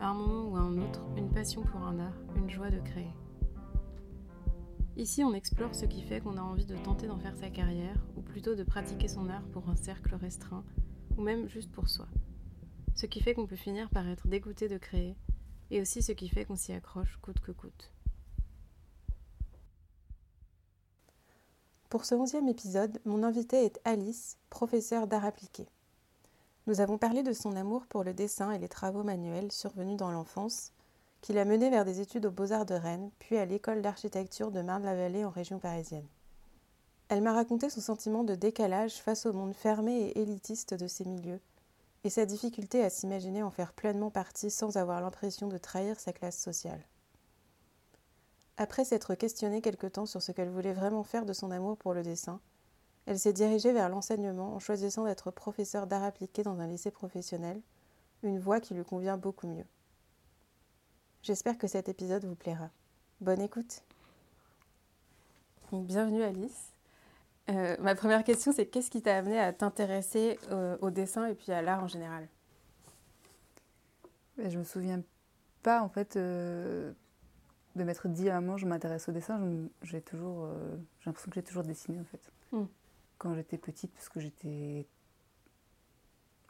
À un moment ou à un autre, une passion pour un art, une joie de créer. Ici, on explore ce qui fait qu'on a envie de tenter d'en faire sa carrière, ou plutôt de pratiquer son art pour un cercle restreint, ou même juste pour soi. Ce qui fait qu'on peut finir par être dégoûté de créer, et aussi ce qui fait qu'on s'y accroche coûte que coûte. Pour ce onzième épisode, mon invité est Alice, professeure d'art appliqué. Nous avons parlé de son amour pour le dessin et les travaux manuels survenus dans l'enfance, qui l'a mené vers des études aux Beaux-Arts de Rennes, puis à l'école d'architecture de Marne-la-Vallée en région parisienne. Elle m'a raconté son sentiment de décalage face au monde fermé et élitiste de ces milieux, et sa difficulté à s'imaginer en faire pleinement partie sans avoir l'impression de trahir sa classe sociale. Après s'être questionnée quelque temps sur ce qu'elle voulait vraiment faire de son amour pour le dessin, elle s'est dirigée vers l'enseignement en choisissant d'être professeure d'art appliqué dans un lycée professionnel, une voie qui lui convient beaucoup mieux. J'espère que cet épisode vous plaira. Bonne écoute. bienvenue Alice. Euh, ma première question, c'est qu'est-ce qui t'a amené à t'intéresser euh, au dessin et puis à l'art en général? Je me souviens pas en fait euh, de m'être dit à un moment je m'intéresse au dessin. J'ai toujours, j'ai l'impression que j'ai toujours dessiné en fait. Hmm. Quand j'étais petite, parce que j'étais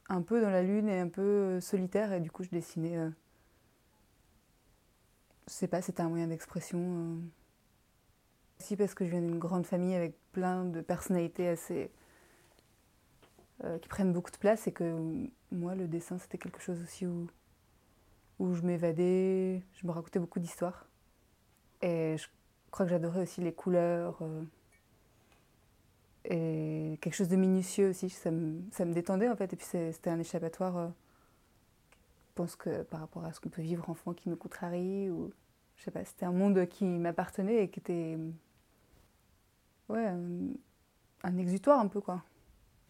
un peu dans la lune et un peu solitaire et du coup je dessinais je sais pas, c'était un moyen d'expression. Euh. Aussi parce que je viens d'une grande famille avec plein de personnalités assez. Euh, qui prennent beaucoup de place et que moi, le dessin, c'était quelque chose aussi où, où je m'évadais, je me racontais beaucoup d'histoires. Et je crois que j'adorais aussi les couleurs. Euh, et quelque chose de minutieux aussi, ça me, ça me détendait en fait. Et puis c'était un échappatoire pense que par rapport à ce qu'on peut vivre enfant qui me contrarie, ou je sais pas, c'était un monde qui m'appartenait et qui était. Ouais, un, exutoire un peu, quoi.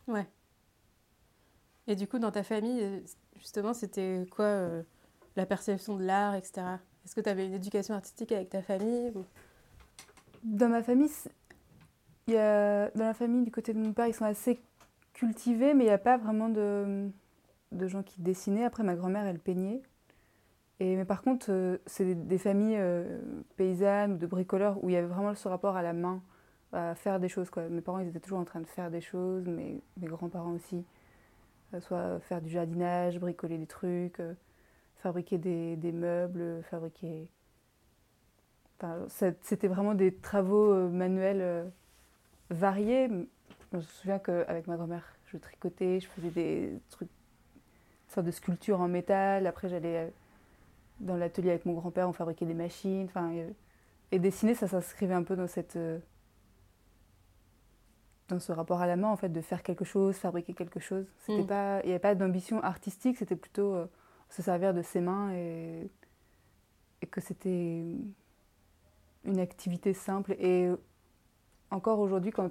Ouais. Et du coup, dans ta famille, justement, c'était quoi euh, la perception de l'art, etc. Est-ce que tu avais une éducation artistique avec ta famille Dans ma famille, il y a, dans la famille du côté de mon père, ils sont assez cultivés, mais il n'y a pas vraiment de de gens qui dessinaient. Après, ma grand-mère, elle peignait. Et, mais par contre, euh, c'est des, familles euh, paysannes ou de bricoleurs où il y avait vraiment ce rapport à la main, à faire des choses. Quoi. Mes parents, ils étaient toujours en train de faire des choses, mes, mes grands-parents aussi. Euh, soit faire du jardinage, bricoler des trucs, fabriquer des, des, meubles, fabriquer... Enfin, c'était vraiment des travaux manuels variés. Je me souviens qu'avec ma grand-mère, je tricotais, je faisais des trucs sorte de sculpture en métal. Après, j'allais euh, dans l'atelier avec mon grand-père, on fabriquait des machines. Enfin, et dessiner, ça s'inscrivait un peu dans cette euh, dans ce rapport à la main, en fait, de faire quelque chose, fabriquer quelque chose. C'était mm. pas, il n'y avait pas d'ambition artistique, c'était plutôt euh, se servir de ses mains et, et que c'était une activité simple. Et encore aujourd'hui, quand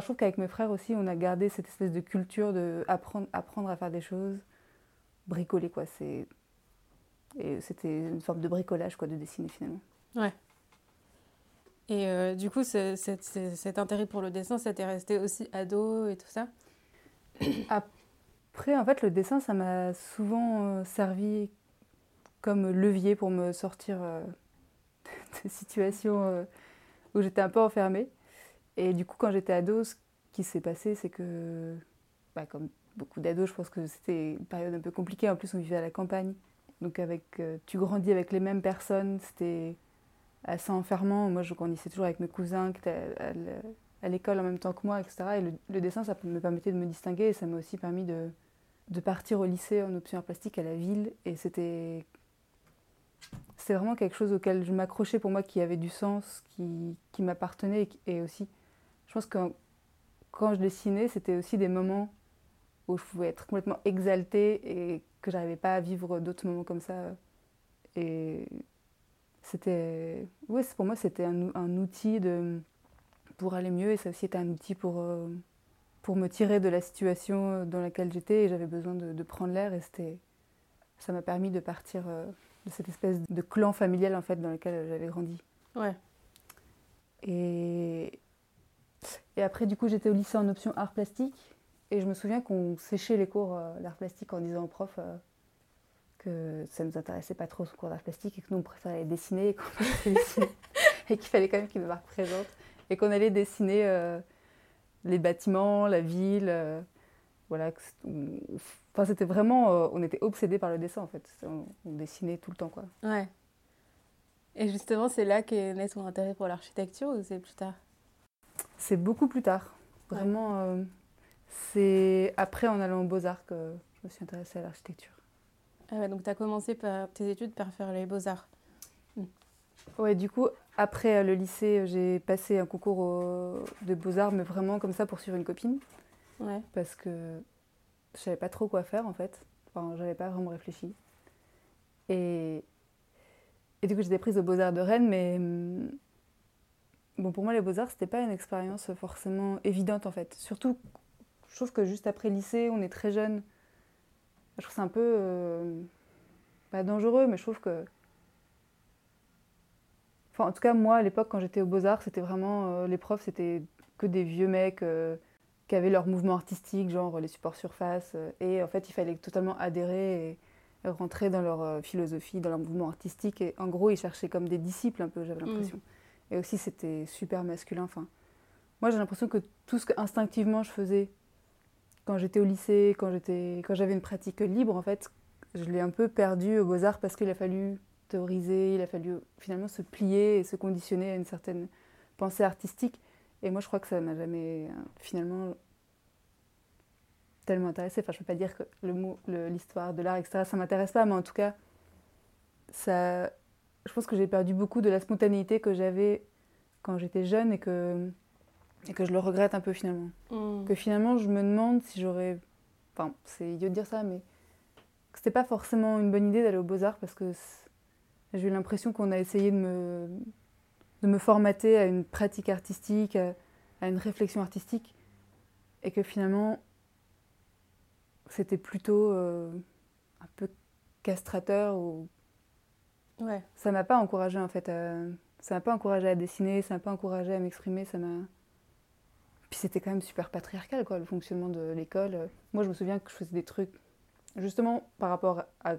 je trouve qu'avec mes frères aussi, on a gardé cette espèce de culture de apprendre, apprendre à faire des choses, bricoler quoi. C'est et c'était une forme de bricolage quoi, de dessiner finalement. Ouais. Et euh, du coup, cet intérêt pour le dessin, ça t'est resté aussi ado et tout ça? Après, en fait, le dessin, ça m'a souvent euh, servi comme levier pour me sortir euh, de situations où j'étais un peu enfermée. Et du coup, quand j'étais ado, ce qui s'est passé, c'est que, bah, comme beaucoup d'ados, je pense que c'était une période un peu compliquée. En plus, on vivait à la campagne. Donc, avec, euh, tu grandis avec les mêmes personnes. C'était assez enfermant. Moi, je grandissais toujours avec mes cousins qui étaient à l'école en même temps que moi, etc. Et le, dessin, ça me permettait de me distinguer. Et ça m'a aussi permis de, de partir au lycée en option plastique à la ville. Et c'était c'est vraiment quelque chose auquel je m'accrochais pour moi qui avait du sens, qui, qui m'appartenait et aussi je pense que quand je dessinais, c'était aussi des moments où je pouvais être complètement exaltée et que j'arrivais pas à vivre d'autres moments comme ça. Et c'était, ouais, pour moi, c'était un, outil de, pour aller mieux et ça aussi était un outil pour, euh, pour me tirer de la situation dans laquelle j'étais et j'avais besoin de, prendre l'air et ça m'a permis de partir euh, de cette espèce de clan familial en fait dans lequel j'avais grandi. Ouais. Et, et après, du coup, j'étais au lycée en option art plastique et je me souviens qu'on séchait les cours euh, d'art plastique en disant au prof que ça ne nous intéressait pas trop ce cours d'art plastique et que nous on préférait dessiner et, et qu'il fallait quand même qu'il me marque présente et qu'on allait dessiner euh, les bâtiments, la ville. Euh, voilà. Enfin, c'était vraiment. Euh, on était obsédés par le dessin en fait. On, dessinait tout le temps quoi. Ouais. Et justement, c'est là qu'est né ton intérêt pour l'architecture ou c'est plus tard? C'est beaucoup plus tard. Vraiment, c'est après en allant aux Beaux-Arts que je me suis intéressée à l'architecture. Ah donc tu as commencé par tes études par faire les beaux-arts. Hmm. Ouais, du coup, après euh, le lycée, j'ai passé un concours de beaux-arts, mais vraiment comme ça pour suivre une copine. Parce que je savais pas trop quoi faire en fait. Enfin, j'avais pas vraiment réfléchi. Et, et du coup, j'étais prise aux beaux-arts de Rennes, mais hmm, bon, pour moi, les beaux-arts, c'était pas une expérience forcément évidente en fait. Surtout, je trouve que juste après lycée, on est très jeune je trouve c'est un peu. Euh, dangereux, mais je trouve que. Enfin, en tout cas, moi, à l'époque, quand j'étais aux Beaux-Arts, c'était vraiment. Euh, les profs, c'était que des vieux mecs euh, qui avaient leur mouvement artistique, genre les supports surface. et en fait, il fallait totalement adhérer et, rentrer dans leur philosophie, dans leur mouvement artistique. Et en gros, ils cherchaient comme des disciples, un peu, j'avais l'impression. Mm. Et aussi, c'était super masculin. Enfin, moi, j'ai l'impression que tout ce que instinctivement je faisais quand j'étais au lycée, quand j'étais, quand j'avais une pratique libre, en fait, je l'ai un peu perdu aux beaux-arts parce qu'il a fallu théoriser, il a fallu finalement se plier et se conditionner à une certaine pensée artistique. Et moi, je crois que ça m'a jamais euh, finalement tellement intéressé. Enfin, je ne peux pas dire que le mot, l'histoire de l'art, etc., ça m'intéresse pas, mais en tout cas, ça, je pense que j'ai perdu beaucoup de la spontanéité que j'avais quand j'étais jeune et que et que je le regrette un peu finalement. Hmm. Que finalement, je me demande si j'aurais. Enfin, c'est idiot de dire ça, mais que c'était pas forcément une bonne idée d'aller aux Beaux-Arts parce que j'ai eu l'impression qu'on a essayé de me, de me formater à une pratique artistique, à, une réflexion artistique, et que finalement, c'était plutôt euh, un peu castrateur ou. Ouais. Ça m'a pas encouragé en fait. Ça m'a pas encouragé à dessiner, ça m'a pas encouragé à m'exprimer, ça m'a puis c'était quand même super patriarcal, quoi, le fonctionnement de l'école. Moi, je me souviens que je faisais des trucs, justement, par rapport à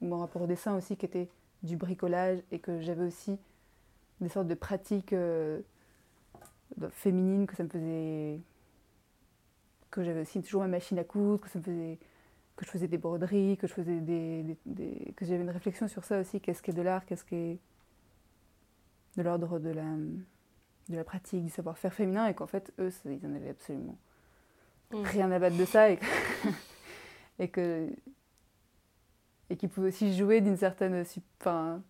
mon rapport au dessin aussi, qui était du bricolage, et que j'avais aussi des sortes de pratiques euh, féminines, que ça me faisait. Que j'avais aussi toujours ma machine à coudre, que ça me faisait. que je faisais des broderies, que je faisais des. que j'avais une réflexion sur ça aussi, qu'est-ce qu'est de l'art, qu'est-ce qu'est de l'ordre de la de la pratique, du savoir-faire féminin, et qu'en fait, eux, ils en avaient absolument mm. rien à battre de ça, et que, et que et qu'ils pouvaient aussi jouer d'une certaine enfin,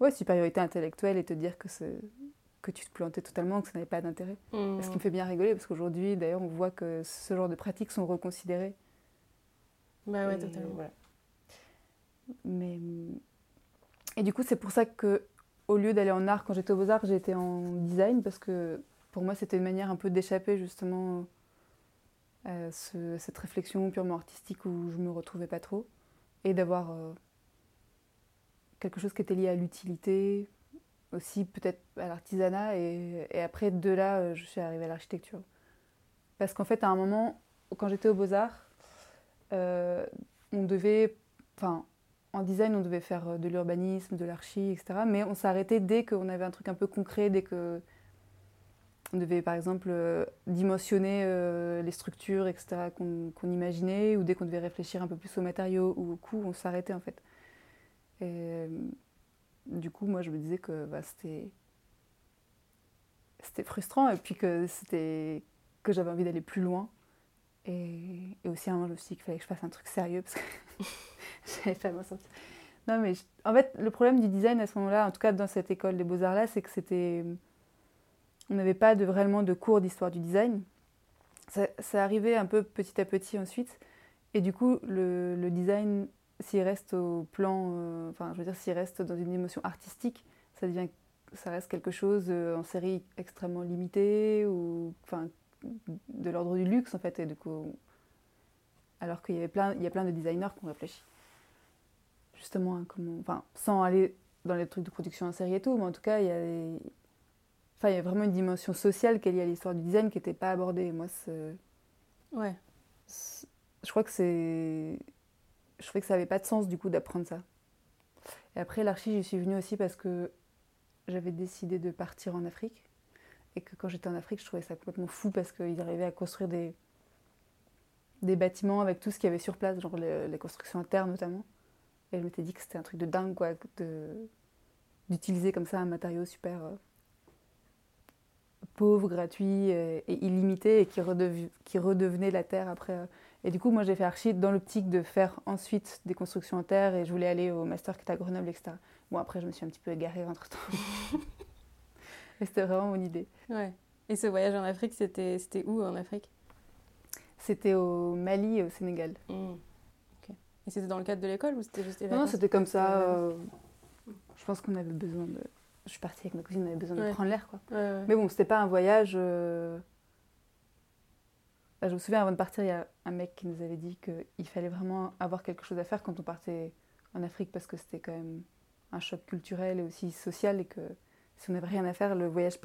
ouais, supériorité intellectuelle et te dire que, que tu te plantais totalement, que ça n'avait pas d'intérêt. Mm. Ce qui me fait bien rigoler, parce qu'aujourd'hui, d'ailleurs, on voit que ce genre de pratiques sont reconsidérées. Bah ouais, totalement. Mais, et du coup, c'est pour ça que au lieu d'aller en art quand j'étais aux Beaux-Arts, j'étais en design parce que pour moi c'était une manière un peu d'échapper justement à cette réflexion purement artistique où je me retrouvais pas trop et d'avoir euh, quelque chose qui était lié à l'utilité, aussi peut-être à l'artisanat et, après de là euh, je suis arrivée à l'architecture. Parce qu'en fait à un moment quand j'étais aux Beaux-Arts, euh, on devait, enfin en design, on devait faire euh, de l'urbanisme, de l'archi, etc. Mais on s'arrêtait dès qu'on avait un truc un peu concret, dès que on devait par exemple dimensionner les structures, etc. qu'on imaginait, ou dès qu'on devait réfléchir un peu plus aux matériaux ou au coût, on s'arrêtait en fait. Du coup, moi, je me disais que bah, c'était c'était frustrant et puis que c'était que j'avais envie d'aller plus loin. Et, aussi à un moment, qu'il fallait que je fasse un truc sérieux parce que J'avais pas Non, mais en fait, le problème du design à ce moment-là, en tout cas dans cette école des beaux-arts-là, c'est que c'était. On n'avait pas vraiment de cours d'histoire du design. Ça, arrivait un peu petit à petit ensuite. Et du coup, le design, s'il reste au plan. Euh, enfin, je veux dire, s'il reste dans une émotion artistique, ça devient, ça reste quelque chose en série extrêmement limitée ou enfin de l'ordre du luxe en fait et du coup alors qu'il y avait plein il y a plein de designers qui ont réfléchi justement comment enfin sans aller dans les trucs de production en série et tout mais en tout cas il y a enfin il y a vraiment une dimension sociale qui est liée à l'histoire du design qui n'était pas abordée moi ouais je crois que c'est je trouvais que ça n'avait pas de sens du coup d'apprendre ça et après l'archi j'y suis venue aussi parce que j'avais décidé de partir en Afrique et que quand j'étais en Afrique, je trouvais ça complètement fou parce qu'ils arrivaient à construire des, des bâtiments avec tout ce qu'il y avait sur place, genre les, constructions internes notamment. Et je m'étais dit que c'était un truc de dingue, quoi, d'utiliser comme ça un matériau super euh, pauvre, gratuit et, illimité et qui, qui, redevenait la terre après. Euh. Et du coup, moi, j'ai fait archi dans l'optique de faire ensuite des constructions en terre et je voulais aller au master qui était à Grenoble, etc. Bon, après, je me suis un petit peu égarée entre temps. c'était vraiment mon idée. Ouais. Et ce voyage en Afrique, c'était, c'était où en Afrique? C'était au Mali et au Sénégal. Mmh. Et c'était dans le cadre de l'école ou c'était juste Non, c'était comme ça. Euh, je pense qu'on avait besoin de. Je suis partie avec ma cousine, on avait besoin de prendre l'air, quoi. Mais bon, c'était pas un voyage. Euh, je me souviens, avant de partir, il y a un mec qui nous avait dit qu'il fallait vraiment avoir quelque chose à faire quand on partait en Afrique parce que c'était quand même un choc culturel et aussi social et que si on n'avait rien à faire, le voyage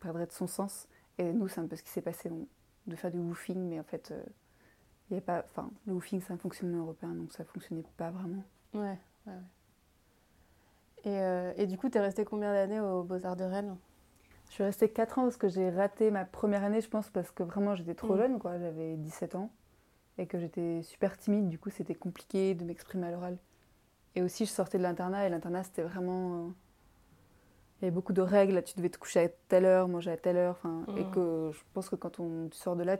perdrait de son sens. Et nous, c'est un peu ce qui s'est passé, de faire du woofing, mais en fait, euh, il y pas, enfin, le woofing, c'est un fonctionnement européen, donc ça fonctionnait pas vraiment. Ouais, ouais, Et, euh, et, du coup, tu es resté combien d'années aux Beaux-Arts de Rennes? Je suis restée 4 ans parce que j'ai raté ma première année, je pense, parce que vraiment j'étais trop mm. jeune, quoi. J'avais 17 ans et que j'étais super timide, du coup, c'était compliqué de m'exprimer à l'oral. Et aussi, je sortais de l'internat et l'internat, c'était vraiment. Euh, il y avait beaucoup de règles. tu devais te coucher à telle heure, manger à telle heure. Et mmh. que je pense que quand on, tu sors de là,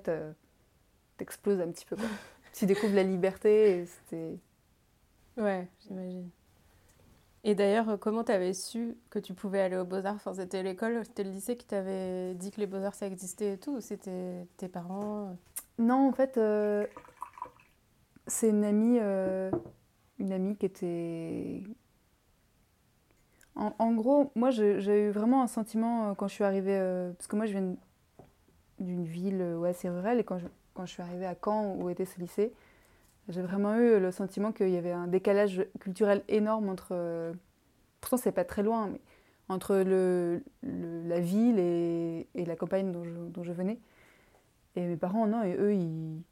t'exploses un petit peu. Quoi. tu découvres la liberté et c'était. Ouais, j'imagine. Et d'ailleurs, comment tu avais su que tu pouvais aller aux Beaux-Arts? C'était l'école, c'était le lycée qui t'avait dit que les Beaux-Arts ça et tout Ou c'était tes parents Non, en fait, euh, c'est une amie, euh, une amie qui était en, gros, moi j'ai eu vraiment un sentiment euh, quand je suis arrivée, euh, parce que moi je viens d'une ville euh, assez rurale, et quand je, quand je suis arrivée à Caen où était ce lycée, j'ai vraiment eu le sentiment qu'il y avait un décalage culturel énorme entre, pourtant c'est pas très loin, mais entre le, la ville et, et, la campagne dont je, dont je, venais. Et mes parents, non, et eux, ils,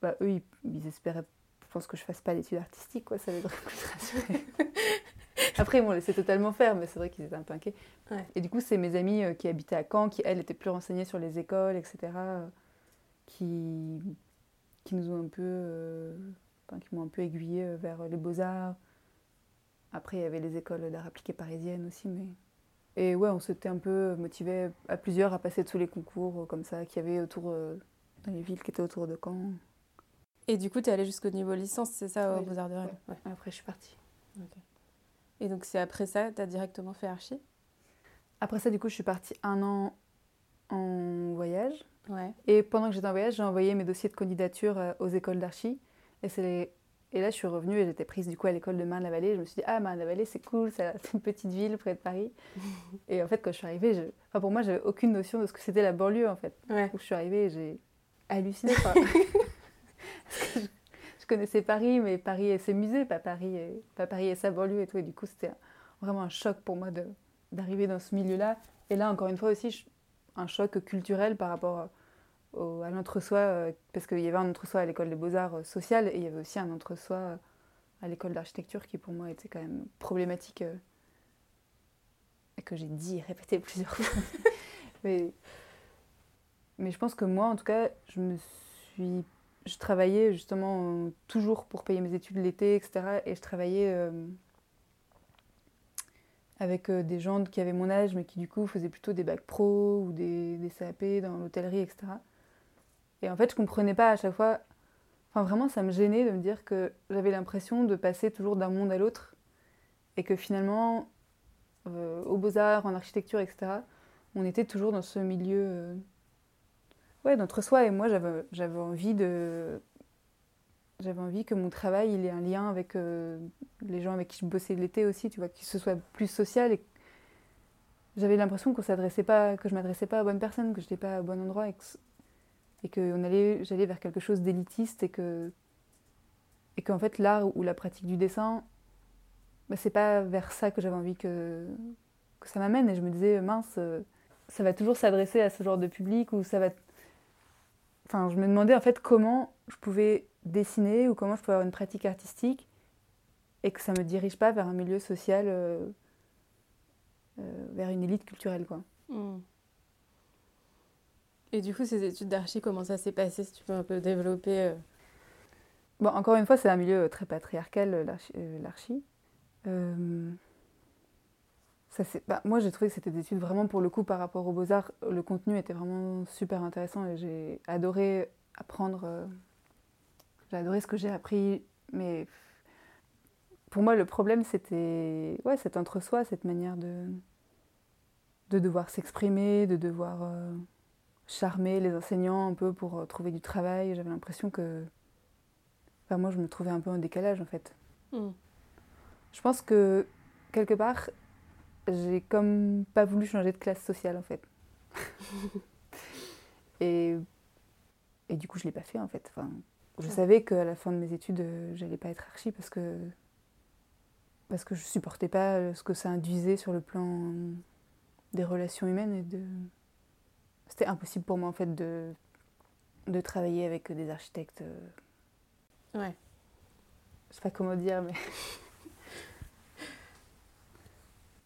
bah, eux, ils, espéraient, je pense que je fasse pas d'études artistiques, quoi, ça les aurait plus rassurés. Après, ils m'ont laissé totalement faire, mais c'est vrai qu'ils étaient un peu inquiets. Et du coup, c'est mes amis euh, qui habitaient à Caen, qui, elles, étaient plus renseignées sur les écoles, etc., euh, qui, qui nous ont un peu... Euh, qui m'ont un peu aiguillé vers les beaux-arts. Après, il y avait les écoles d'art appliqué parisiennes aussi, mais... Et ouais, on s'était un peu motivé à plusieurs à passer tous les concours comme ça qu'il y avait autour, dans les villes qui étaient autour de Caen. Et du coup, tu es allée jusqu'au niveau licence, c'est ça, aux Beaux-Arts de Rennes Après, je suis partie. Et donc c'est après ça, tu as directement fait archi? Après ça, du coup, je suis partie un an en voyage. Ouais. Et pendant que j'étais en voyage, j'ai envoyé mes dossiers de candidature euh, aux écoles d'archi. Et, et là, je suis revenue et j'étais prise du coup à l'école de Marne-la-Vallée. Je me suis dit, ah, Marne-la-Vallée, c'est cool, c'est une petite ville près de Paris. et en fait, quand je suis arrivée, je... enfin, pour moi, j'avais aucune notion de ce que c'était la banlieue, en fait. Ouais. Où je suis arrivée, j'ai halluciné. je connaissais Paris, mais Paris et ses musées, pas Paris et, pas Paris et sa banlieue et tout. Et du coup, c'était vraiment un choc pour moi d'arriver dans ce milieu-là. Et là, encore une fois aussi, un choc culturel par rapport à l'entre-soi, euh, parce qu'il y avait un entre-soi à l'école des beaux-arts euh, social et il y avait aussi un entre-soi euh, à l'école d'architecture qui pour moi était quand même problématique et que j'ai dit et répété plusieurs fois. mais, je pense que moi, en tout cas, je me suis je travaillais justement euh, toujours pour payer mes études l'été, etc. Et je travaillais euh, avec euh, des gens qui avaient mon âge, mais qui du coup faisaient plutôt des bacs pro ou des, des CAP dans l'hôtellerie, etc. Et en fait, je comprenais pas à chaque fois. Enfin, vraiment, ça me gênait de me dire que j'avais l'impression de passer toujours d'un monde à l'autre et que finalement, aux beaux-arts, en architecture, etc., on était toujours dans ce milieu ouais, d'entre soi. Et moi, j'avais envie de, J'avais envie que mon travail il ait un lien avec euh, les gens avec qui je bossais l'été aussi, tu vois, que ce soit plus social. Et j'avais l'impression qu'on s'adressait pas, que je m'adressais pas à bonne personne, que je n'étais pas au bon endroit et que, et que allait, j'allais vers quelque chose d'élitiste et que et qu'en fait l'art ou la pratique du dessin, bah, c'est pas vers ça que j'avais envie que que ça m'amène. Et je me disais mince, euh, ça va toujours s'adresser à ce genre de public ou ça va. Enfin, je me demandais en fait comment je pouvais dessiner ou comment je pouvais avoir une pratique artistique et que ça me dirige pas vers un milieu social, euh, euh, vers une élite culturelle, quoi. Hmm. Et du coup, ces études d'archi, comment ça s'est passé Si tu peux un peu développer. euh, Bon, encore une fois, c'est un milieu très patriarcal, l'archi. Ça, bah, moi, j'ai trouvé que c'était des études vraiment pour le coup par rapport aux beaux-arts. Le contenu était vraiment super intéressant et j'ai adoré apprendre. euh, j'ai adoré ce que j'ai appris, mais pour moi, le problème, c'était ouais, cet entre-soi, cette manière de, de devoir s'exprimer, de devoir euh, charmer les enseignants un peu pour euh, trouver du travail. J'avais l'impression que. Enfin, moi, je me trouvais un peu en décalage, en fait. hmm. Je pense que, quelque part, j'ai comme pas voulu changer de classe sociale, en fait. et, et du coup, je l'ai pas fait, en fait. Enfin, je Ouais. savais qu'à la fin de mes études, euh, j'allais pas être archi parce que parce que je supportais pas euh, ce que ça induisait sur le plan euh, des relations humaines et de c'était impossible pour moi en fait de de travailler avec des architectes Ouais. je sais pas comment dire mais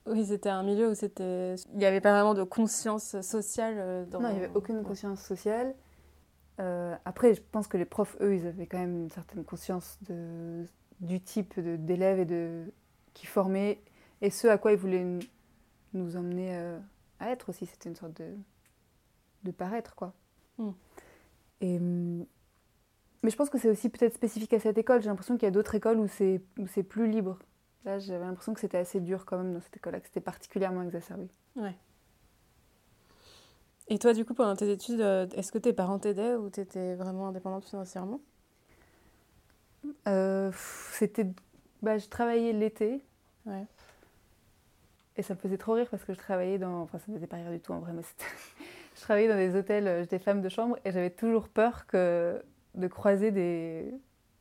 Oui, c'était un milieu où c'était. Il n'y avait pas vraiment de conscience sociale euh, dans. non il y avait aucune conscience sociale Euh, après je pense que les profs eux ils avaient quand même une certaine conscience de du type d'élèves et de qui formaient et ce à quoi ils voulaient nous emmener euh, à être aussi c'était une sorte de de paraître quoi Mm. et hum, mais je pense que c'est aussi peut-être spécifique à cette école j'ai l'impression qu'il y a d'autres écoles où c'est plus libre là j'avais l'impression que c'était assez dur quand même dans cette école là que c'était particulièrement exacerbé Et toi, du coup, pendant tes études, euh, est-ce que tes parents t'aidaient ou tu étais vraiment indépendante financièrement? Euh, c'était bah, je travaillais l'été Ouais. Et ça me faisait trop rire parce que je travaillais dans. Enfin, ça me faisait pas rire du tout en vrai, mais c'était. je travaillais dans des hôtels, euh, j'étais femme de chambre et j'avais toujours peur que... de croiser des...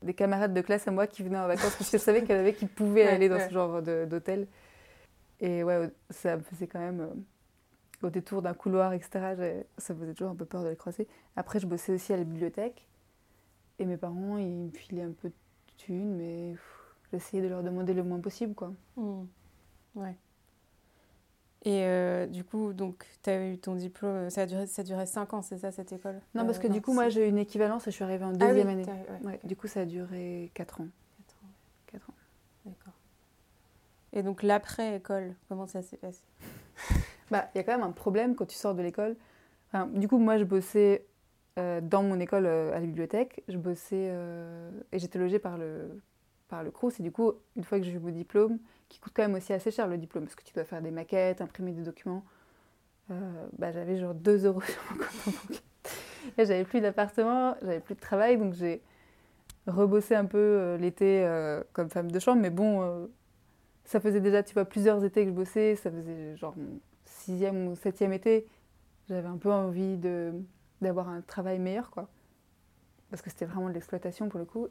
des camarades de classe à moi qui venaient en vacances parce que je savais qu'il y en avait qui pouvaient Ouais, aller dans ouais. ce genre d'hôtel. Et ouais, ça me faisait quand même. euh, au détour d'un couloir, etc., ça me faisait toujours un peu peur de les croiser. Après, je bossais aussi à la bibliothèque et mes parents, ils me filaient un peu de thunes, mais j'essayais de leur demander le moins possible, quoi. Hmm. Ouais. Et euh, du coup, donc, tu as eu ton diplôme, ça a duré, ça durait 5 ans, c'est ça, cette école? Non, parce Euh, que du coup, moi, j'ai eu une équivalence et je suis arrivée en Ah deuxième oui, année. ouais, du coup, ça a duré 4 ans. quatre ans, Quatre ans. D'accord. Et donc, l'après-école, comment ça s'est passé? Bah, il y a quand même un problème quand tu sors de l'école. Enfin, du coup, moi, je bossais euh, dans mon école euh, à la bibliothèque. Je bossais euh, et j'étais logée par le, par le Crous. Et du coup, une fois que j'ai eu mon diplôme, qui coûte quand même aussi assez cher le diplôme, parce que tu dois faire des maquettes, imprimer des documents, euh, bah, j'avais genre 2 euros sur mon compte en j'avais plus d'appartement, j'avais plus de travail, donc j'ai rebossé un peu euh, l'été euh, comme femme de chambre. Mais bon, ça faisait déjà, tu vois, plusieurs étés que je bossais. Ça faisait genre mon sixième ou septième été. J'avais un peu envie de d'avoir un travail meilleur, quoi. Parce que c'était vraiment de l'exploitation pour le coup.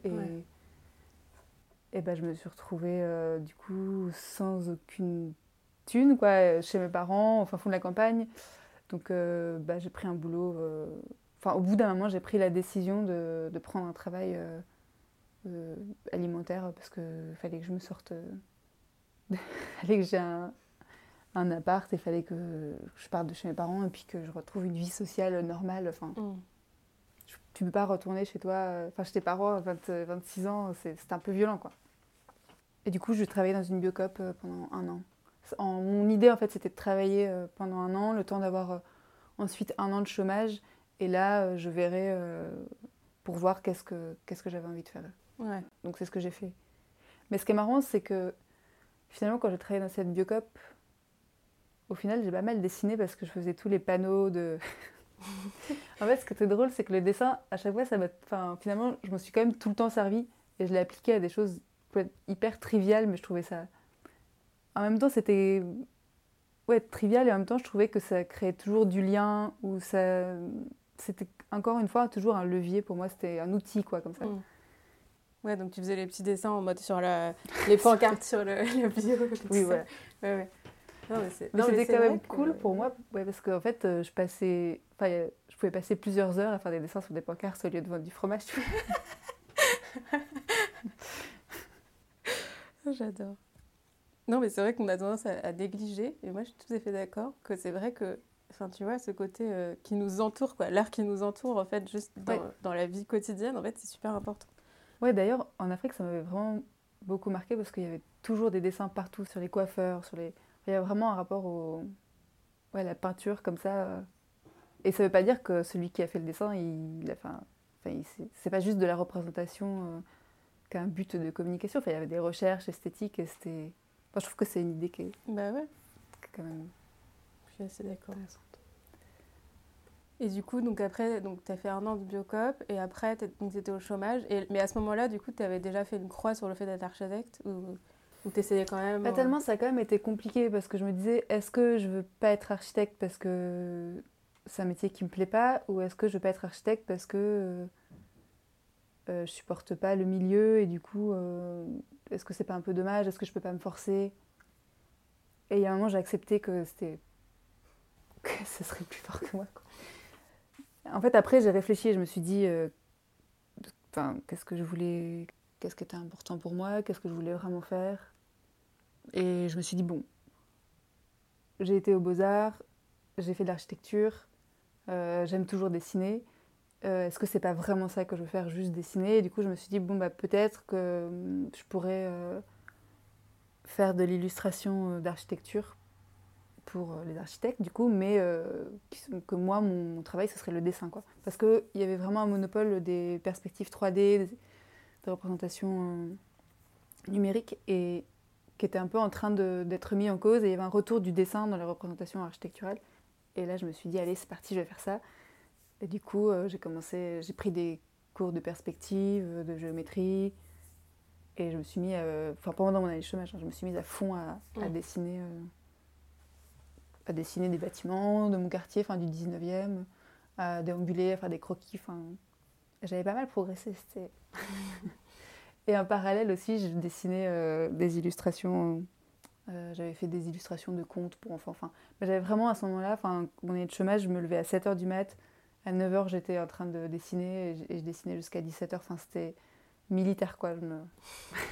Et ben, je me suis retrouvée, euh, du coup, sans aucune thune, quoi, chez mes parents, au fin fond de la campagne. Donc, euh, bah, j'ai pris un boulot. euh, Enfin, au bout d'un moment, j'ai pris la décision de, de prendre un travail alimentaire parce qu'il fallait que je me sorte. Il fallait que j'ai un, un appart et il fallait que je parte de chez mes parents et puis que je retrouve une vie sociale normale. Enfin, je- tu peux pas retourner chez toi, enfin chez tes parents à 20, euh, 26 ans, c'est c'est un peu violent quoi. Et du coup, je travaillais dans une biocop euh, pendant un an. En, mon idée en fait, c'était de travailler euh, pendant un an, le temps d'avoir euh, ensuite un an de chômage. Et là, je verrai pour voir qu'est-ce que, qu'est-ce que j'avais envie de faire. Ouais. Donc c'est ce que j'ai fait. Mais ce qui est marrant, c'est que finalement, quand j'ai travaillé dans cette biocop, au final, j'ai pas mal dessiné parce que je faisais tous les panneaux de, en fait, ce qui était drôle, c'est que le dessin, à chaque fois, ça m'a. Enfin, finalement, je me suis quand même tout le temps servi et je l'ai appliqué à des choses hyper triviales, mais je trouvais ça. En même temps, c'était. Ouais, trivial et en même temps, je trouvais que ça créait toujours du lien ou ça. C'était encore une fois toujours un levier pour moi, c'était un outil, quoi, comme ça. Mm. Ouais, donc tu faisais les petits dessins en mode sur la... les pancartes sur le, bio. Oui, voilà. Ouais, ouais. mais c'était quand même cool pour moi, ouais, parce qu'en fait, euh, je passais, enfin, je pouvais passer plusieurs heures à faire des dessins sur des pancartes au lieu de vendre du fromage. J'adore. Non, mais c'est vrai qu'on a tendance à, négliger, et moi je suis tout à fait d'accord que c'est vrai que, enfin, tu vois, ce côté euh, qui nous entoure, quoi, l'art qui nous entoure, en fait, juste dans, dans la vie quotidienne, en fait, c'est super important. Ouais, d'ailleurs, en Afrique, ça m'avait vraiment beaucoup marqué parce qu'il y avait toujours des dessins partout sur les coiffeurs, sur les. Il y a vraiment un rapport au. Ouais, la peinture comme ça. Et ça veut pas dire que celui qui a fait le dessin, il, enfin, enfin c'est pas juste de la représentation euh, qu'un but de communication. Enfin, il y avait des recherches esthétiques et c'était. Enfin, je trouve que c'est une idée qui est. Bah ouais. Quand même. Je suis assez d'accord. Et du coup, donc après, tu as fait un an de biocop et après, tu étais au chômage. Et, mais à ce moment-là, du coup, tu avais déjà fait une croix sur le fait d'être architecte ou, ou tu essayais quand même Pas tellement, ça a quand même été compliqué parce que je me disais, est-ce que je veux pas être architecte parce que c'est un métier qui me plaît pas ou est-ce que je veux pas être architecte parce que euh, euh je supporte pas le milieu et du coup, euh, est-ce que c'est pas un peu dommage? Est-ce que je peux pas me forcer? Et il y a un moment, j'ai accepté que c'était que ce serait plus fort que moi. En fait, après, j'ai réfléchi et je me suis dit, euh, qu'est-ce que je voulais, qu'est-ce qui était important pour moi, qu'est-ce que je voulais vraiment faire? Et je me suis dit, bon, j'ai été aux beaux-arts, j'ai fait de l'architecture, euh, j'aime toujours dessiner. Euh, est-ce que c'est pas vraiment ça que je veux faire, juste dessiner? Et du coup, je me suis dit, bon, bah, peut-être que je pourrais faire de l'illustration d'architecture pour euh, les architectes, du coup, mais euh, que moi, mon travail, ce serait le dessin. Quoi. Parce qu'il y avait vraiment un monopole des perspectives 3D, des, représentations euh, numériques, et qui était un peu en train d'être mis en cause. Et il y avait un retour du dessin dans les représentations architecturales. Et là, je me suis dit, allez, c'est parti, je vais faire ça. Et du coup, j'ai commencé, j'ai pris des cours de perspective, de géométrie. Et je me suis mis, enfin pendant mon année de chômage, hein, je me suis mise à fond à, à mmh. dessiner à dessiner des bâtiments de mon quartier, enfin du 19e, à déambuler, à faire des croquis. Enfin, j'avais pas mal progressé. C'était... et en parallèle aussi, je dessinais euh, des illustrations. Euh, j'avais fait des illustrations de contes pour enfants. Enfin, j'avais vraiment à ce moment-là, enfin, mon année de chômage, je me levais à 7h du mat. À 9h, j'étais en train de dessiner et je, dessinais jusqu'à 17h. Enfin, c'était militaire, quoi. Je me...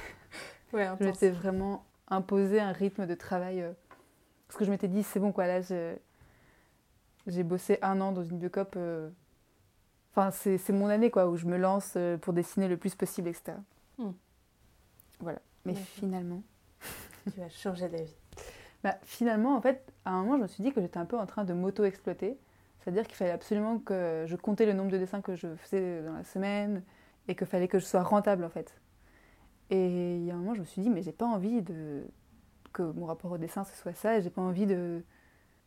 ouais, je m'étais vraiment imposé un rythme de travail euh, parce que je m'étais dit, c'est bon, quoi, là, j'ai bossé un an dans une biocop. Euh, enfin, c'est mon année, quoi, où je me lance euh, pour dessiner le plus possible, etc. Hmm. Voilà. Mais finalement. tu vas changer d'avis. Bah, finalement, en fait, à un moment, je me suis dit que j'étais un peu en train de m'auto-exploiter. C'est-à-dire qu'il fallait absolument que je comptais le nombre de dessins que je faisais dans la semaine et qu'il fallait que je sois rentable, en fait. Et il y a un moment, je me suis dit, mais j'ai pas envie de, que mon rapport au dessin, ce soit ça. Et j'ai pas envie de,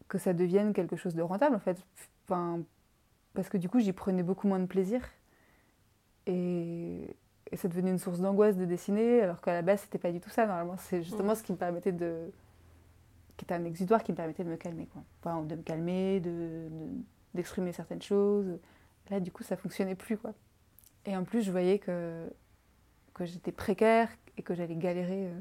que ça devienne quelque chose de rentable, en fait. Enfin, parce que du coup, j'y prenais beaucoup moins de plaisir. Et, et ça devenait une source d'angoisse de dessiner, alors qu'à la base, c'était pas du tout ça. Normalement, c'est justement ce qui me permettait de. Qui était un exutoire qui me permettait de me calmer, quoi. Enfin, de me calmer, de, d'exprimer certaines choses. Là, du coup, ça fonctionnait plus, quoi. Et en plus, je voyais que, que j'étais précaire et que j'allais galérer. Euh,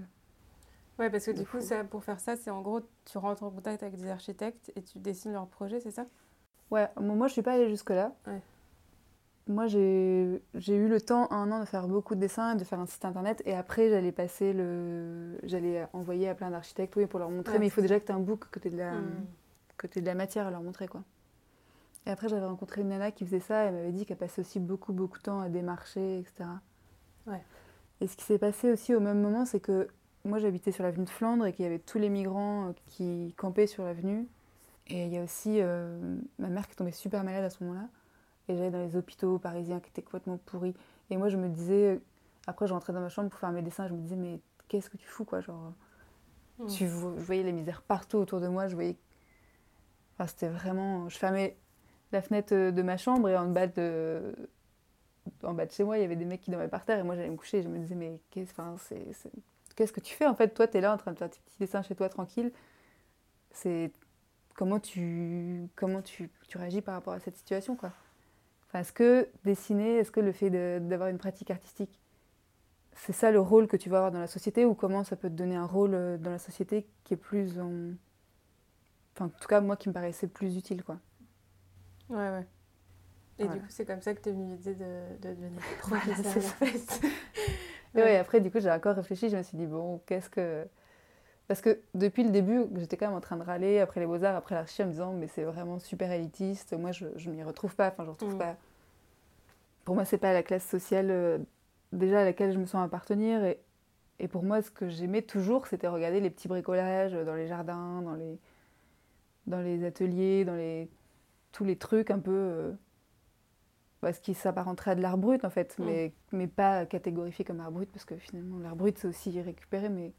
Ouais, parce que du coup, ça, pour faire ça, c'est en gros, tu rentres en contact avec des architectes et tu dessines leurs projets, c'est ça? Ouais, moi je suis pas allée jusque-là. Ouais. Moi j'ai eu le temps, un an, de faire beaucoup de dessins, de faire un site internet et après j'allais passer le. J'allais envoyer à plein d'architectes oui, pour leur montrer, mais il faut déjà que tu aies un book, que tu aies, de la... Hmm. de la matière à leur montrer quoi. Et après j'avais rencontré une nana qui faisait ça, elle m'avait dit qu'elle passait aussi beaucoup, beaucoup de temps à démarcher, etc. Ouais. Et ce qui s'est passé aussi au même moment, c'est que moi j'habitais sur l'avenue de Flandre et qu'il y avait tous les migrants euh, qui campaient sur l'avenue. Et il y a aussi euh, ma mère qui tombait super malade à ce moment-là. Et j'allais dans les hôpitaux parisiens qui étaient complètement pourris. Et moi je me disais, après je rentrais dans ma chambre pour faire mes dessins, je me disais mais qu'est-ce que tu fous quoi genre, mmh. tu, Je voyais les misères partout autour de moi, je voyais... Enfin, c'était vraiment... Je fermais la fenêtre de ma chambre et en bas de, en bas de chez moi, il y avait des mecs qui dormaient par terre et moi j'allais me coucher et je me disais, mais qu'est-ce, qu'est-ce que tu fais en fait Toi, tu es là en train de faire tes petits dessins chez toi tranquille. C'est comment tu, comment tu, tu réagis par rapport à cette situation quoi Est-ce que dessiner, est-ce que le fait d'avoir une pratique artistique, c'est ça le rôle que tu vas avoir dans la société ou comment ça peut te donner un rôle euh, dans la société qui est plus. En... Enfin, en tout cas, moi qui me paraissait plus utile quoi. Ouais, ouais. Et du coup, c'est comme ça que tu es venue l'idée de, de devenir professeur ouais. ouais, après, du coup, j'ai encore réfléchi. Je me suis dit, bon, qu'est-ce que. Parce que depuis le début, j'étais quand même en train de râler après les beaux-arts, après l'archi, en me disant, mais c'est vraiment super élitiste. Moi, je ne m'y retrouve pas. Enfin, je retrouve mm. pas. Pour moi, c'est pas la classe sociale euh, déjà à laquelle je me sens appartenir. Et, et pour moi, ce que j'aimais toujours, c'était regarder les petits bricolages dans les jardins, dans les, dans les ateliers, dans les, tous les trucs un peu. Euh, ce qui s'apparenterait à de l'art brut en fait, mm. mais, mais pas catégorifié comme art brut parce que finalement l'art brut c'est aussi récupéré, mais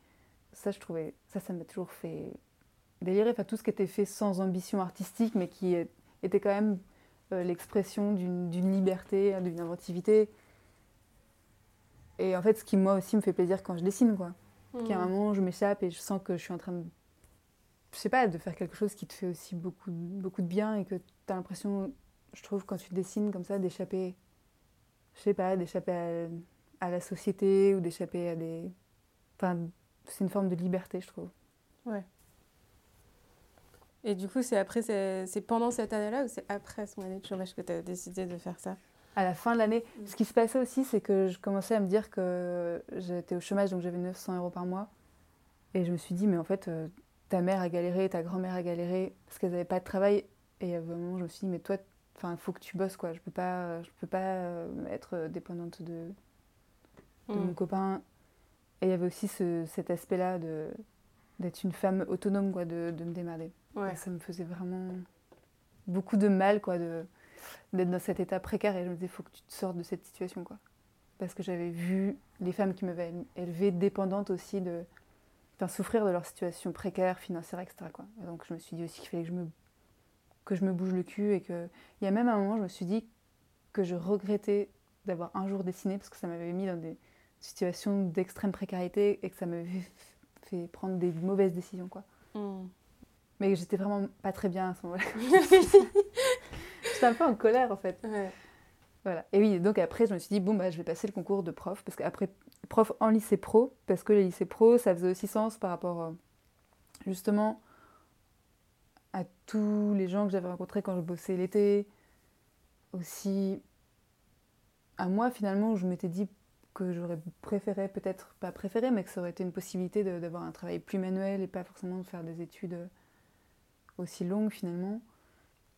ça je trouvais, ça ça m'a toujours fait délirer, enfin tout ce qui était fait sans ambition artistique mais qui était quand même euh, l'expression d'une liberté, hein, d'une inventivité. Et en fait ce qui moi aussi me fait plaisir quand je dessine quoi, mm. qu'à un moment je m'échappe et je sens que je suis en train de je sais pas, de faire quelque chose qui te fait aussi beaucoup, beaucoup de bien et que tu as l'impression je trouve, quand tu dessines comme ça, d'échapper, je sais pas, d'échapper à, la société ou d'échapper à des. Enfin, c'est une forme de liberté, je trouve. Ouais. Et du coup, c'est après, c'est pendant cette année-là ou c'est après son année de chômage que tu as décidé de faire ça? À la fin de l'année. Mm. Ce qui se passait aussi, c'est que je commençais à me dire que j'étais au chômage, donc j'avais 900 euros par mois. Et je me suis dit, mais en fait, euh, ta mère a galéré, ta grand-mère a galéré parce qu'elles n'avaient pas de travail. Et à un moment, je me suis dit, mais toi, il faut que tu bosses, quoi. Je peux pas, je peux pas euh, être dépendante de, de mon mm. copain. Et il y avait aussi ce, cet aspect-là de d'être une femme autonome, quoi, de, de me démerder. Ouais. ça me faisait vraiment beaucoup de mal, quoi, de d'être dans cet état précaire. Et je me disais, il faut que tu te sortes de cette situation, quoi. Parce que j'avais vu les femmes qui m'avaient élevée dépendantes aussi de... Enfin, souffrir de leur situation précaire, financière, etc. Quoi. Et donc je me suis dit aussi qu'il fallait que je me que je me bouge le cul et que il y a même un moment je me suis dit que je regrettais d'avoir un jour dessiné parce que ça m'avait mis dans des situations d'extrême précarité et que ça m'avait fait prendre des mauvaises décisions quoi. Hmm. Mais j'étais vraiment pas très bien à ce moment-là. j'étais un peu en colère en fait. Voilà. Et oui, donc après je me suis dit bon bah je vais passer le concours de prof parce qu'après prof en lycée pro parce que le lycée pro ça faisait aussi sens par rapport euh, justement à tous les gens que j'avais rencontrés quand je bossais l'été. Aussi à moi finalement où je m'étais dit que j'aurais préféré, peut-être pas préféré, mais que ça aurait été une possibilité d'avoir un travail plus manuel et pas forcément de faire des études aussi longues finalement.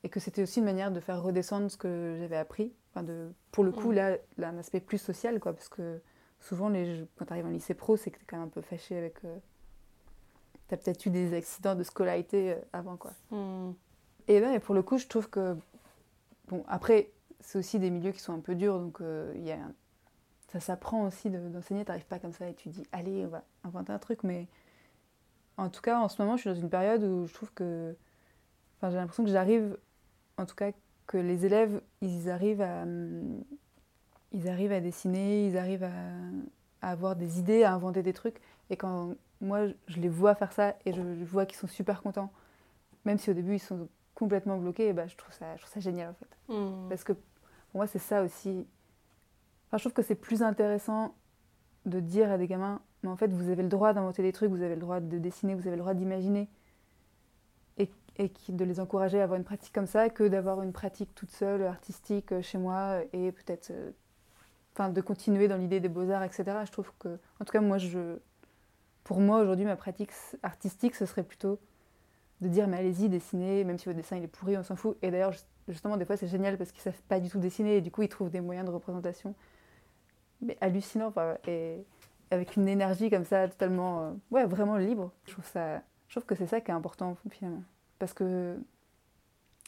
Et que c'était aussi une manière de faire redescendre ce que j'avais appris. Enfin de, pour le coup, là, là, un aspect plus social, quoi, parce que souvent, les, quand tu arrives en lycée pro, c'est que tu es quand même un peu fâché avec euh, tu as peut-être eu des accidents de scolarité euh, avant, quoi. Hmm. Et là, pour le coup, je trouve que... Bon, après, c'est aussi des milieux qui sont un peu durs, donc euh, il y a... ça s'apprend aussi d'enseigner. Tu n'arrives pas comme ça et tu dis, allez, on va inventer un truc, mais... En tout cas, en ce moment, je suis dans une période où je trouve que... Enfin, j'ai l'impression que j'arrive, en tout cas, que les élèves, ils arrivent à... Ils arrivent à dessiner, ils arrivent à, à avoir des idées, à inventer des trucs. Et quand moi, je les vois faire ça et je, vois qu'ils sont super contents. Même si au début, ils sont complètement bloqués, bah, je, trouve ça, je trouve ça génial en fait. Hmm. Parce que pour moi, c'est ça aussi. Je trouve que c'est plus intéressant de dire à des gamins, mais en fait, vous avez le droit d'inventer des trucs, vous avez le droit de dessiner, vous avez le droit d'imaginer. Et, de les encourager à avoir une pratique comme ça que d'avoir une pratique toute seule, artistique, euh, chez moi, et peut-être. Euh, de continuer dans l'idée des beaux-arts, etc. Je trouve que. En tout cas, moi, je pour moi, aujourd'hui, ma pratique artistique, ce serait plutôt de dire, mais allez-y, dessinez, même si votre dessin il est pourri, on s'en fout. Et d'ailleurs, justement, des fois, c'est génial parce qu'ils savent pas du tout dessiner et du coup, ils trouvent des moyens de représentation mais hallucinants, et avec une énergie comme ça, totalement, euh, ouais, vraiment libre. Je trouve, ça, je trouve que c'est ça qui est important, finalement. Parce que,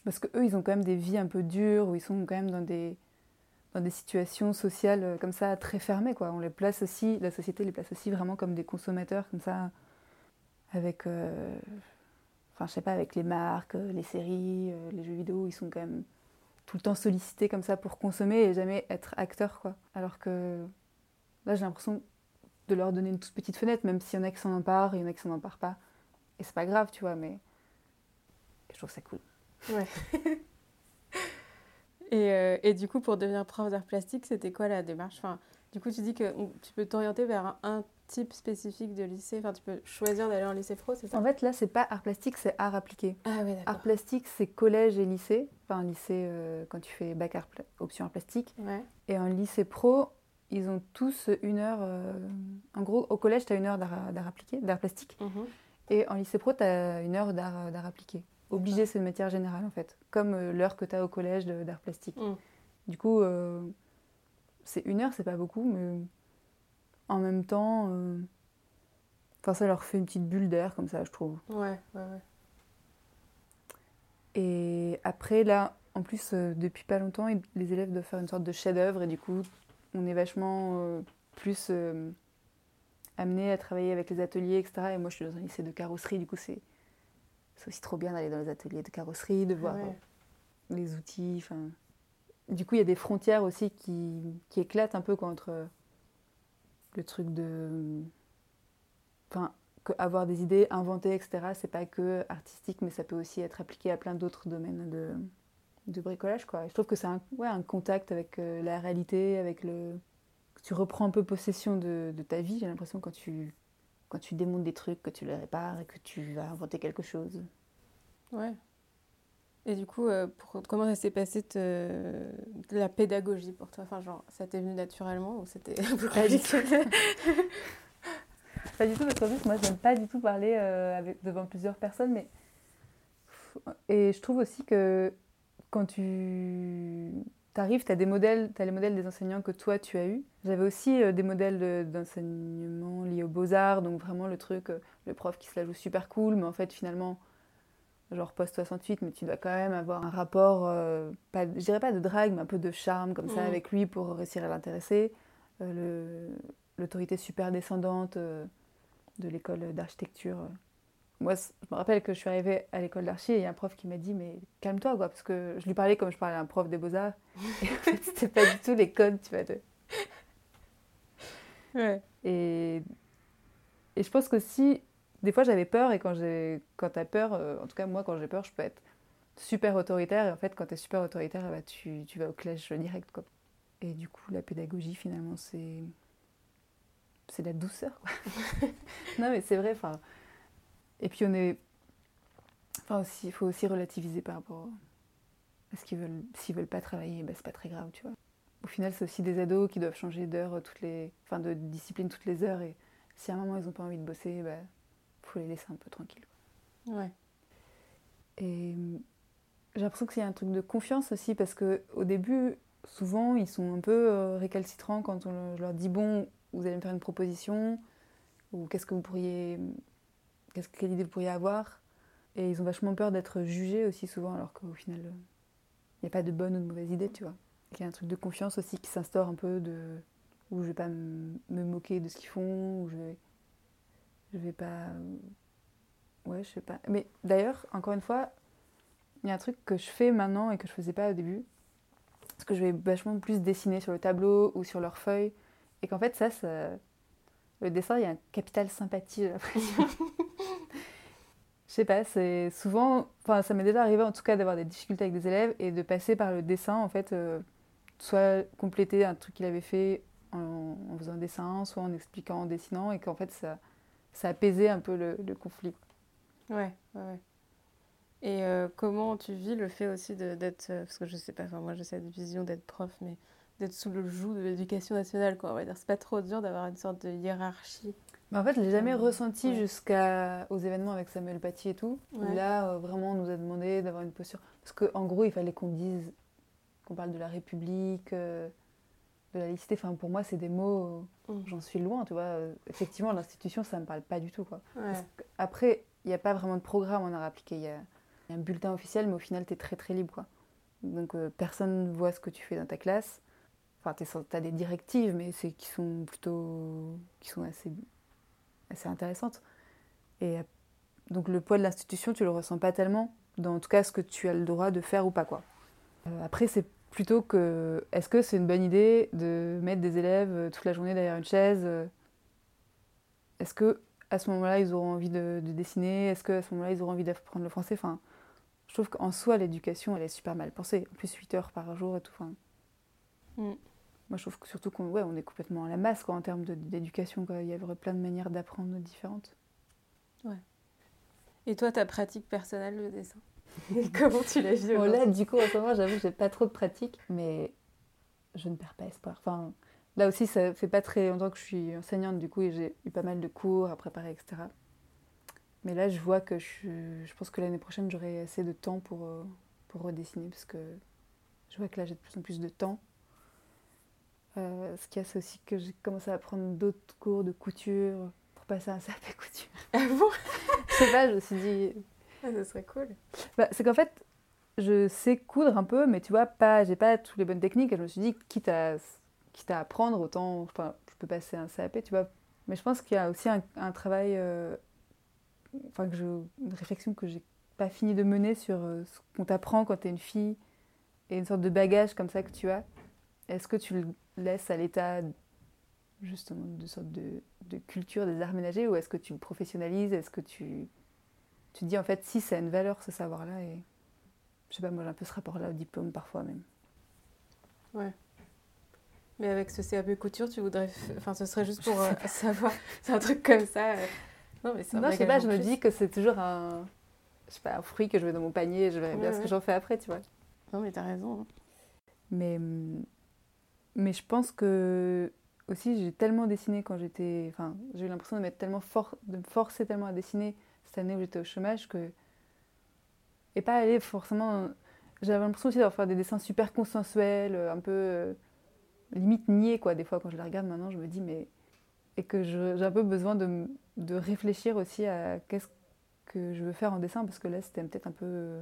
parce que eux, ils ont quand même des vies un peu dures, où ils sont quand même dans des dans des situations sociales euh, comme ça très fermées quoi. On les place aussi, la société les place aussi vraiment comme des consommateurs comme ça, avec, euh, enfin je sais pas, avec les marques, les séries, les jeux vidéo, ils sont quand même tout le temps sollicité comme ça pour consommer et jamais être acteur, quoi. Alors que là, j'ai l'impression de leur donner une toute petite fenêtre, même s'il y en a qui s'en emparent, il y en a qui s'en emparent pas. Et c'est pas grave, tu vois, mais je trouve ça cool. Ouais. et, euh, et, du coup, pour devenir prof d'art plastique, c'était quoi la démarche? Enfin, Du coup, tu dis que tu peux t'orienter vers un, type spécifique de lycée, enfin, tu peux choisir d'aller en lycée pro, c'est ça? En fait, là, c'est pas art plastique, c'est art appliqué. Ah oui, d'accord. Art plastique, c'est collège et lycée. Enfin, lycée, euh, quand tu fais bac art, option art plastique. Ouais. Et en lycée pro, ils ont tous une heure. Euh, en gros, au collège, tu as une heure d'art appliqué, d'art plastique. -hmm. Et en lycée pro, tu as une heure d'art appliqué. Obligé, c'est une matière générale, en fait. Comme euh, l'heure que tu as au collège d'art plastique. Mm. Du coup, euh, c'est une heure, c'est pas beaucoup, mais en même temps. euh, Enfin, ça leur fait une petite bulle d'air, comme ça, je trouve. Ouais, ouais, ouais. Et après, là, en plus, euh, depuis pas longtemps, les élèves doivent faire une sorte de chef-d'œuvre et du coup, on est vachement euh, plus amené à travailler avec les ateliers, etc. Et moi, je suis dans un lycée de carrosserie, du coup, c'est c'est aussi trop bien d'aller dans les ateliers de carrosserie, de voir Ouais. les outils. Enfin, du coup, il y a des frontières aussi qui, qui éclatent un peu quoi, entre euh, le truc de. Enfin, avoir des idées, inventer, etc. C'est pas que artistique, mais ça peut aussi être appliqué à plein d'autres domaines de, bricolage. Quoi. Je trouve que c'est un, un contact avec euh, la réalité, avec le. Tu reprends un peu possession de, ta vie, j'ai l'impression, quand tu, quand démontes des trucs, que tu les répares et que tu vas inventer quelque chose. Ouais. Et du coup, euh, pour, comment ça s'est passé te- la pédagogie pour toi? Enfin, genre, ça t'est venu naturellement ou c'était Pas du compliqué? Pas du tout, parce qu'en plus, moi, j'aime pas du tout parler euh, avec, devant plusieurs personnes, mais. Et je trouve aussi que quand tu arrives, tu as des modèles, tu as les modèles des enseignants que toi, tu as eu. J'avais aussi euh, des modèles de- d'enseignement liés aux beaux-arts, donc vraiment le truc, le prof qui se la joue super cool, mais en fait, finalement, genre post-68, mais tu dois quand même avoir un rapport, euh, pas, je dirais pas de drague, mais un peu de charme comme ça Mhm. avec lui pour réussir à l'intéresser. Euh, le- L'autorité super descendante euh, de l'école d'architecture. Moi, je me rappelle que je suis arrivée à l'école d'archi et il y a un prof qui m'a dit Mais calme-toi, quoi, parce que je lui parlais comme je parlais à un prof des beaux-arts. Et en fait, c'était pas du tout les codes, tu vois. de- Ouais. Et, et je pense que si, des fois j'avais peur, et quand, j'ai, quand t'as peur, euh, en tout cas moi quand j'ai peur, je peux être super autoritaire, et en fait quand t'es super autoritaire, eh ben, tu, tu vas au clash direct. Quoi. Et du coup, la pédagogie finalement, c'est. C'est la douceur, quoi. non, mais c'est vrai, enfin. Et puis on est. Enfin, aussi, il faut aussi relativiser par rapport à ce qu'ils veulent. S'ils veulent pas travailler, ben, c'est pas très grave, tu vois. Au final, c'est aussi des ados qui doivent changer d'heure toutes les. Enfin, de discipline toutes les heures. Et si à un moment ils n'ont pas envie de bosser, bah, faut les laisser un peu tranquilles. Ouais. Et euh, j'ai l'impression que c'est un truc de confiance aussi, parce qu'au début, souvent, ils sont un peu euh, récalcitrants quand on, je leur dis Bon, vous allez me faire une proposition, ou qu'est-ce que vous pourriez. Qu'est-ce, quelle idée vous pourriez avoir? Et ils ont vachement peur d'être jugés aussi souvent, alors qu'au final, il n'y a pas de bonne ou de mauvaise idée, tu vois. Il y a un truc de confiance aussi qui s'instaure un peu, de, où je vais pas me, me moquer de ce qu'ils font, où je vais, je vais pas. Ouais, je sais pas. Mais d'ailleurs, encore une fois, il y a un truc que je fais maintenant et que je faisais pas au début. Parce que je vais vachement plus dessiner sur le tableau ou sur leur feuille. Et qu'en fait, ça, ça, le dessin, il y a un capital sympathie, j'ai l'impression. je sais pas, c'est souvent. Enfin, ça m'est déjà arrivé en tout cas d'avoir des difficultés avec des élèves et de passer par le dessin, en fait, euh, soit compléter un truc qu'il avait fait en, en faisant un dessin, soit en expliquant en dessinant, et qu'en fait, ça, ça apaisait un peu le, le conflit. Ouais, ouais, ouais. Et euh, comment tu vis le fait aussi d'être, euh, parce que je sais pas, enfin moi j'ai cette vision d'être prof, mais d'être sous le joug de l'éducation nationale, quoi. On va dire, c'est pas trop dur d'avoir une sorte de hiérarchie. Mais en fait, je l'ai jamais Euh, ressenti ouais. jusqu'aux événements avec Samuel Paty et tout. Ouais. là, euh, vraiment, on nous a demandé d'avoir une posture. Parce qu'en gros, il fallait qu'on dise, qu'on parle de la République, euh, de la laïcité. Enfin, pour moi, c'est des mots, euh, Mm. j'en suis loin, tu vois. Euh, Effectivement, l'institution, ça me parle pas du tout, quoi. Ouais. Après, il n'y a pas vraiment de programme en art appliqué. Il y a, il y a un bulletin officiel, mais au final, tu es très très libre. Quoi. Donc euh, personne ne voit ce que tu fais dans ta classe. Enfin, tu as des directives, mais c'est qui sont plutôt. qui sont assez, assez intéressantes. Et donc le poids de l'institution, tu le ressens pas tellement, dans en tout cas ce que tu as le droit de faire ou pas. quoi. Euh, après, c'est plutôt que est-ce que c'est une bonne idée de mettre des élèves euh, toute la journée derrière une chaise euh, Est-ce que à ce moment-là, ils auront envie de, dessiner Est-ce qu'à ce, moment-là, ils auront envie d'apprendre le français? Enfin, Je trouve qu'en soi, l'éducation, elle est super mal pensée. En plus, 8 heures par jour et tout. Enfin, mm. Moi, je trouve que surtout qu'on ouais, on est complètement à la masse quoi, en termes d'éducation. Il y a plein de manières d'apprendre différentes. Ouais. Et toi, ta pratique personnelle, le dessin? Comment tu l'as vu bon, Là, du coup, en ce moment, j'avoue que j'ai pas trop de pratique, mais je ne perds pas espoir. Enfin, là aussi, ça fait pas très longtemps que je suis enseignante, du coup, et j'ai eu pas mal de cours à préparer, etc. Mais là, je vois que je, je pense que l'année prochaine, j'aurai assez de temps pour, euh, pour redessiner, parce que je vois que là, j'ai de plus en plus de temps. Euh, ce qu'il y a, c'est aussi que j'ai commencé à prendre d'autres cours de couture pour passer un CAP couture. Ah bon? Je sais pas, je me suis dit, ça serait cool. Bah, c'est qu'en fait, je sais coudre un peu, mais tu vois, pas, j'ai pas toutes les bonnes techniques. Et je me suis dit, quitte à, quitte à apprendre, autant, enfin, je peux passer un CAP, tu vois. Mais je pense qu'il y a aussi un, travail, euh, enfin, que je, une réflexion que j'ai pas fini de mener sur euh, ce qu'on t'apprend quand tu es une fille et une sorte de bagage comme ça que tu as. Est-ce que tu le laisses à l'état justement de sorte de, de culture des arts ménagers ou est-ce que tu le professionnalises? Est-ce que tu tu te dis en fait si ça a une valeur ce savoir-là et je sais pas moi j'ai un peu ce rapport-là au diplôme parfois même. Ouais. Mais avec ce CAP couture, tu voudrais, enfin ce serait juste pour euh, savoir, c'est un truc comme ça. Euh. Non mais non, je sais pas, je me dis que c'est toujours un, je sais pas, un fruit que je mets dans mon panier, et je verrai bien ce que j'en fais après, tu vois. Non mais t'as raison. Hein. Mais mais je pense que aussi j'ai tellement dessiné quand j'étais, enfin j'ai eu l'impression de m'être tellement fort, de me forcer tellement à dessiner cette année où j'étais au chômage que. Et pas aller forcément. J'avais l'impression aussi d'avoir fait des dessins super consensuels, euh, un peu. Euh, limite niais, quoi. Des fois, quand je les regarde maintenant, je me dis, mais. Et que j'ai un peu besoin de, de réfléchir aussi à qu'est-ce que je veux faire en dessin, parce que là, c'était peut-être un peu.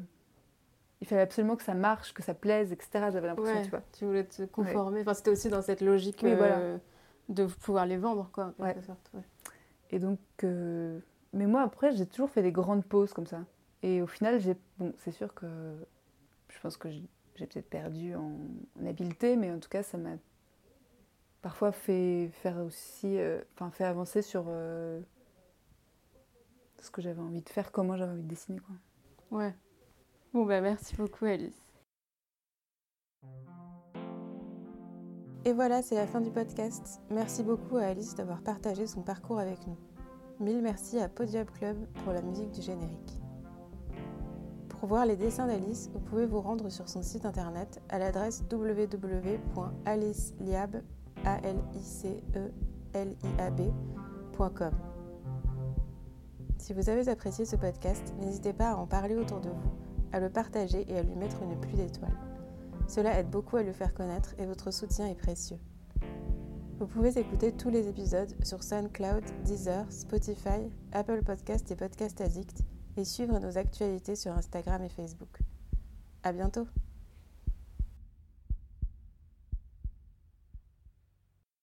Il fallait absolument que ça marche, que ça plaise, etc. J'avais l'impression, tu vois. Tu voulais te conformer. Enfin, c'était aussi dans cette logique euh, de pouvoir les vendre, quoi, en quelque sorte. Et donc, mais moi, après, j'ai toujours fait des grandes pauses comme ça. Et au final, j'ai, bon, c'est sûr que je pense que j'ai peut-être perdu en, habileté, mais en tout cas, ça m'a parfois fait faire aussi, euh, enfin, fait avancer sur euh, ce que j'avais envie de faire, comment j'avais envie de dessiner, quoi. Ouais. Bon, bah, merci beaucoup, Alice. Et voilà, c'est la fin du podcast. Merci beaucoup à Alice d'avoir partagé son parcours avec nous. Mille merci à Podium Club pour la musique du générique. Pour voir les dessins d'Alice, vous pouvez vous rendre sur son site internet à l'adresse www.aliceliab.com. Si vous avez apprécié ce podcast, n'hésitez pas à en parler autour de vous, à le partager et à lui mettre une pluie d'étoiles. Cela aide beaucoup à le faire connaître et votre soutien est précieux. Vous pouvez écouter tous les épisodes sur SoundCloud, Deezer, Spotify, Apple Podcast et Podcast Addict et suivre nos actualités sur Instagram et Facebook. À bientôt!